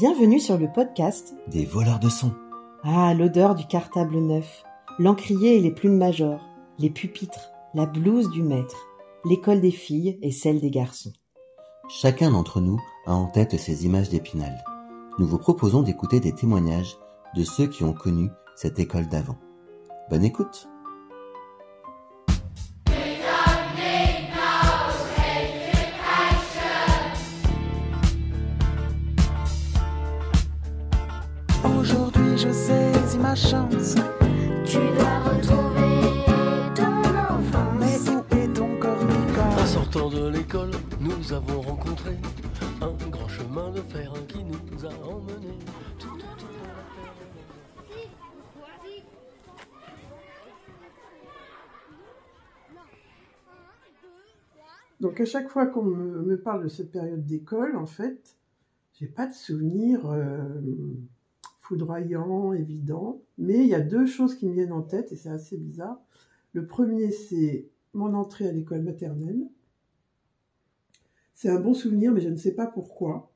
Bienvenue sur le podcast Des voleurs de sons. Ah, l'odeur du cartable neuf, l'encrier et les plumes majors, les pupitres, la blouse du maître, l'école des filles et celle des garçons. Chacun d'entre nous a en tête ces images d'épinal. Nous vous proposons d'écouter des témoignages de ceux qui ont connu cette école d'avant. Bonne écoute de l'école, nous avons rencontré un grand chemin de fer qui nous a emmenés. Donc à chaque fois qu'on me, parle de cette période d'école, en fait, j'ai pas de souvenir euh, foudroyant, évident, mais il y a deux choses qui me viennent en tête et c'est assez bizarre. Le premier, c'est mon entrée à l'école maternelle. C'est un bon souvenir, mais je ne sais pas pourquoi,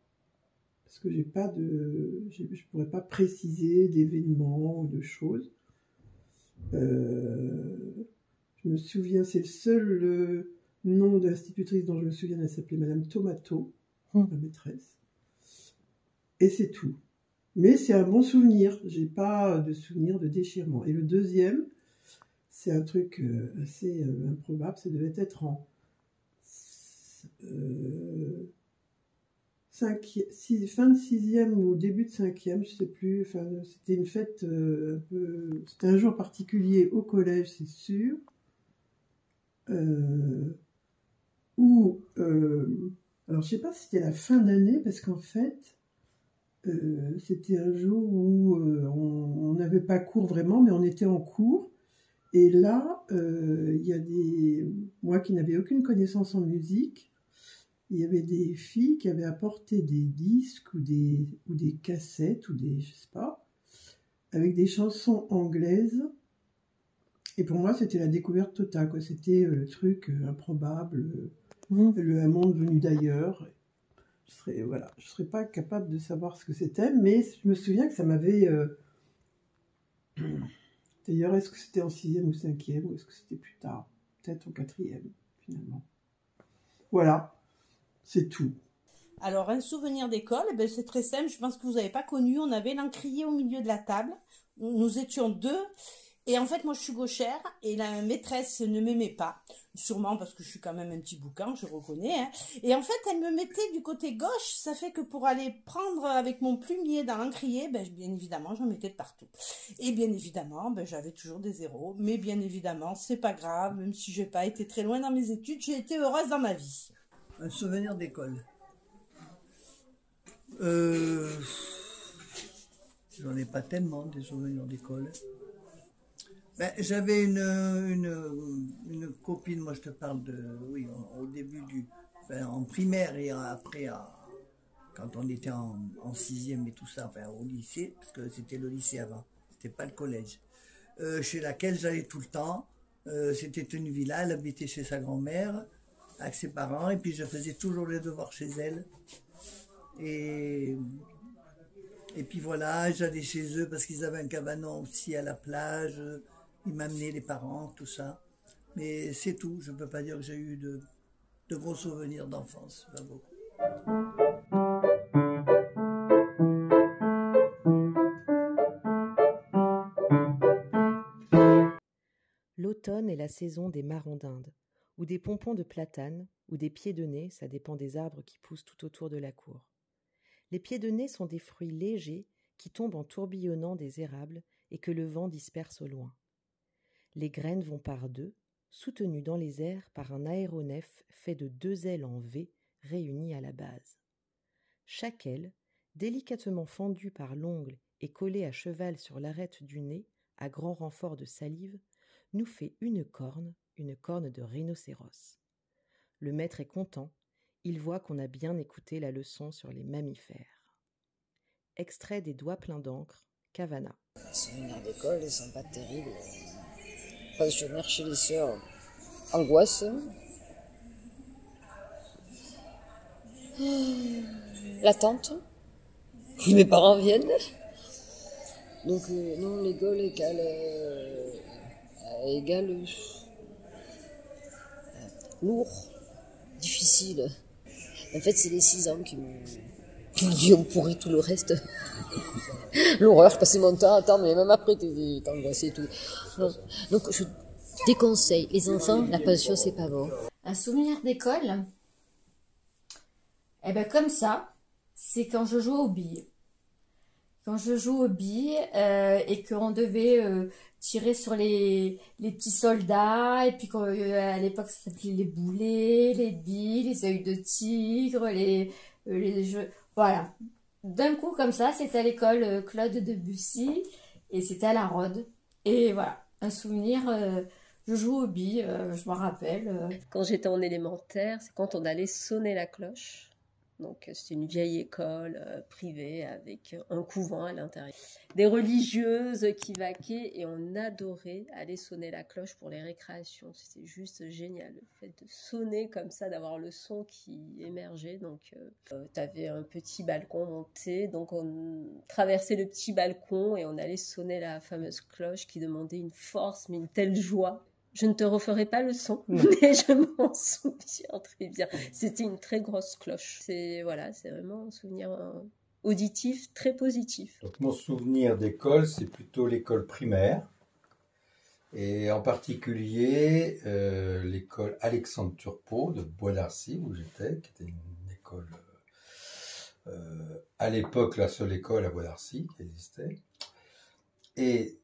parce que j'ai pas de, je pourrais pas préciser d'événements ou de choses. Euh, je me souviens, c'est le seul euh, nom d'institutrice dont je me souviens, elle s'appelait Madame Tomato, Hmm. ma maîtresse. Et c'est tout. Mais c'est un bon souvenir. J'ai pas de souvenir de déchirement. Et le deuxième, c'est un truc euh, assez improbable. Ça devait être en euh, fin de sixième ou début de cinquième, je sais plus. Enfin, c'était une fête euh, un peu. C'était un jour particulier au collège, c'est sûr. Euh, où alors je sais pas si c'était la fin d'année parce qu'en fait c'était un jour où on n'avait pas cours vraiment mais on était en cours et là il y a des moi qui n'avais aucune connaissance en musique il y avait des filles qui avaient apporté des disques ou des ou des cassettes ou des je sais pas avec des chansons anglaises et pour moi c'était la découverte totale quoi c'était euh, le truc euh, improbable euh, Mmh. le un monde venu d'ailleurs. Je serais voilà, je serais pas capable de savoir ce que c'était, mais je me souviens que ça m'avait. euh, D'ailleurs, est-ce que c'était en sixième ou cinquième, ou est-ce que c'était plus tard, peut-être en quatrième finalement. Voilà, c'est tout. Alors, un souvenir d'école, eh ben, c'est très simple. Je pense que vous n'avez pas connu. On avait l'encrier au milieu de la table. Nous étions deux. Et en fait, moi, je suis gauchère et la maîtresse ne m'aimait pas. Sûrement parce que je suis quand même un petit boucan, je reconnais. hein. Et en fait, elle me mettait du côté gauche. Ça fait que pour aller prendre avec mon plumier dans l'encrier, ben, bien évidemment, j'en mettais de partout. Et bien évidemment, ben, j'avais toujours des zéros. Mais bien évidemment, c'est pas grave. Même si j'ai pas été très loin dans mes études, j'ai été heureuse dans ma vie. Un souvenir d'école. Euh, J'en ai pas tellement des souvenirs d'école. Ben, J'avais une, une, copine, moi je te parle de, oui, au début du, enfin, en primaire et après, à- quand on était en, en sixième et tout ça, enfin au lycée, parce que c'était le lycée avant, c'était pas le collège, euh, chez laquelle j'allais tout le temps. Euh, c'était une villa, elle habitait chez sa grand-mère avec ses parents et puis je faisais toujours les devoirs chez elle. Et, et puis voilà, j'allais chez eux parce qu'ils avaient un cabanon aussi à la plage. Ils m'amenaient les parents, tout ça. Mais c'est tout. Je ne peux pas dire que j'ai eu de, de gros souvenirs d'enfance. Pas beaucoup. L'automne est la saison des marrons d'Inde, ou des pompons de platane, ou des pieds de nez, ça dépend des arbres qui poussent tout autour de la cour. Les pieds de nez sont des fruits légers qui tombent en tourbillonnant des érables et que le vent disperse au loin. Les graines vont par deux, soutenues dans les airs par un aéronef fait de deux ailes en V réunies à la base. Chaque aile, délicatement fendue par l'ongle et collée à cheval sur l'arête du nez, à grand renfort de salive, nous fait une corne, une corne de rhinocéros. Le maître est content, il voit qu'on a bien écouté la leçon sur les mammifères. Extrait des doigts pleins d'encre, Cavana. Les souvenirs d'école, ils sont pas terribles. Pas de souvenirs chez les sœurs. Angoisse. L'attente. que mes parents viennent. Donc, euh, non, l'école égale, euh, égale lourd, difficile. En fait, c'est les six ans qui m'ont qui m'ont dit on pourrit tout le reste. L'horreur, je passais mon temps à attendre, mais même après, t'es angoissé et tout. Donc, je déconseille. Les enfants, la passion, c'est pas bon. Un souvenir d'école? Eh ben comme ça, c'est quand je jouais aux billes. Quand je joue aux billes euh, et qu'on devait euh, tirer sur les, les petits soldats, et puis quand, euh, à l'époque ça s'appelait les boulets, les billes, les œils de tigre, les, les jeux. Voilà. D'un coup comme ça, c'était à l'école Claude Debussy et c'était à la Rode. Et voilà, un souvenir. je joue aux billes, je m'en rappelle. Quand j'étais en élémentaire, c'est quand on allait sonner la cloche. Donc euh, c'était une vieille école euh, privée avec un couvent à l'intérieur. Des religieuses qui vaquaient et on adorait aller sonner la cloche pour les récréations. C'était juste génial le fait de sonner comme ça, d'avoir le son qui émergeait. Donc tu avais un petit balcon monté, donc on traversait le petit balcon et on allait sonner la fameuse cloche qui demandait une force mais une telle joie. Je ne te referai pas le son, Non. mais je m'en souviens très bien. C'était une très grosse cloche. C'est voilà, c'est vraiment un souvenir euh, auditif très positif. Donc mon souvenir d'école, c'est plutôt l'école primaire. Et en particulier euh, l'école Alexandre Turpot de Bois d'Arcy, où j'étais, qui était une école, euh, à l'époque, la seule école à Bois d'Arcy qui existait. Et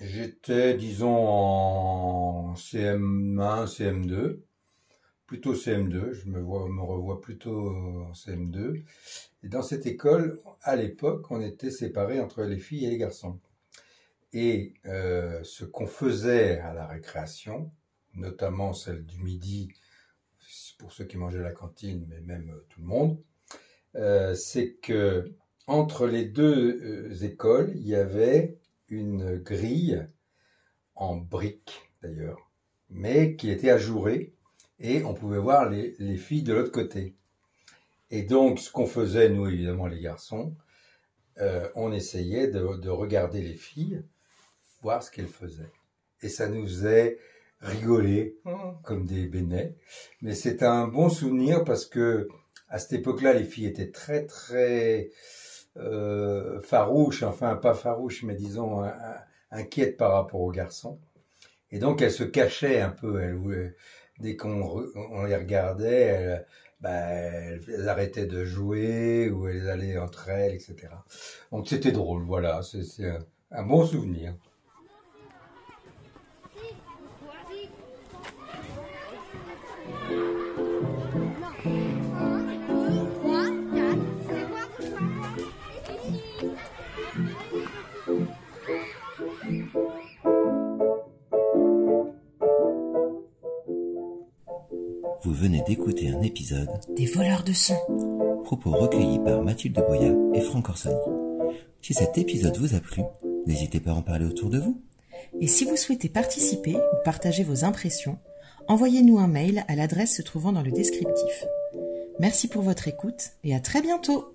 j'étais, disons, en CM1, CM2, plutôt CM2, je me, vois, me revois plutôt en CM2. Et dans cette école, à l'époque, on était séparés entre les filles et les garçons. Et euh, ce qu'on faisait à la récréation, notamment celle du midi, pour ceux qui mangeaient la cantine, mais même euh, tout le monde, euh, c'est que entre les deux écoles, il y avait une grille en briques d'ailleurs, mais qui était ajourée et on pouvait voir les, les filles de l'autre côté. Et donc, ce qu'on faisait, nous évidemment les garçons, euh, on essayait de, de regarder les filles, voir ce qu'elles faisaient. Et ça nous faisait rigoler comme des bénets. Mais c'est un bon souvenir parce que à cette époque-là, les filles étaient très très euh, farouches, enfin pas farouches, mais disons inquiètes par rapport aux garçons. Et donc elles se cachaient un peu. Elles, voulaient- dès qu'on on les regardait, elles, bah, elles, arrêtaient de jouer ou elles allaient entre elles, etc. Donc c'était drôle, voilà. C'est un bon souvenir. Vous venez d'écouter un épisode Des voleurs de son. propos recueillis par Mathilde Boya et Franck Orsoni. Si cet épisode vous a plu, n'hésitez pas à en parler autour de vous. Et si vous souhaitez participer ou partager vos impressions, envoyez-nous un mail à l'adresse se trouvant dans le descriptif. Merci pour votre écoute et à très bientôt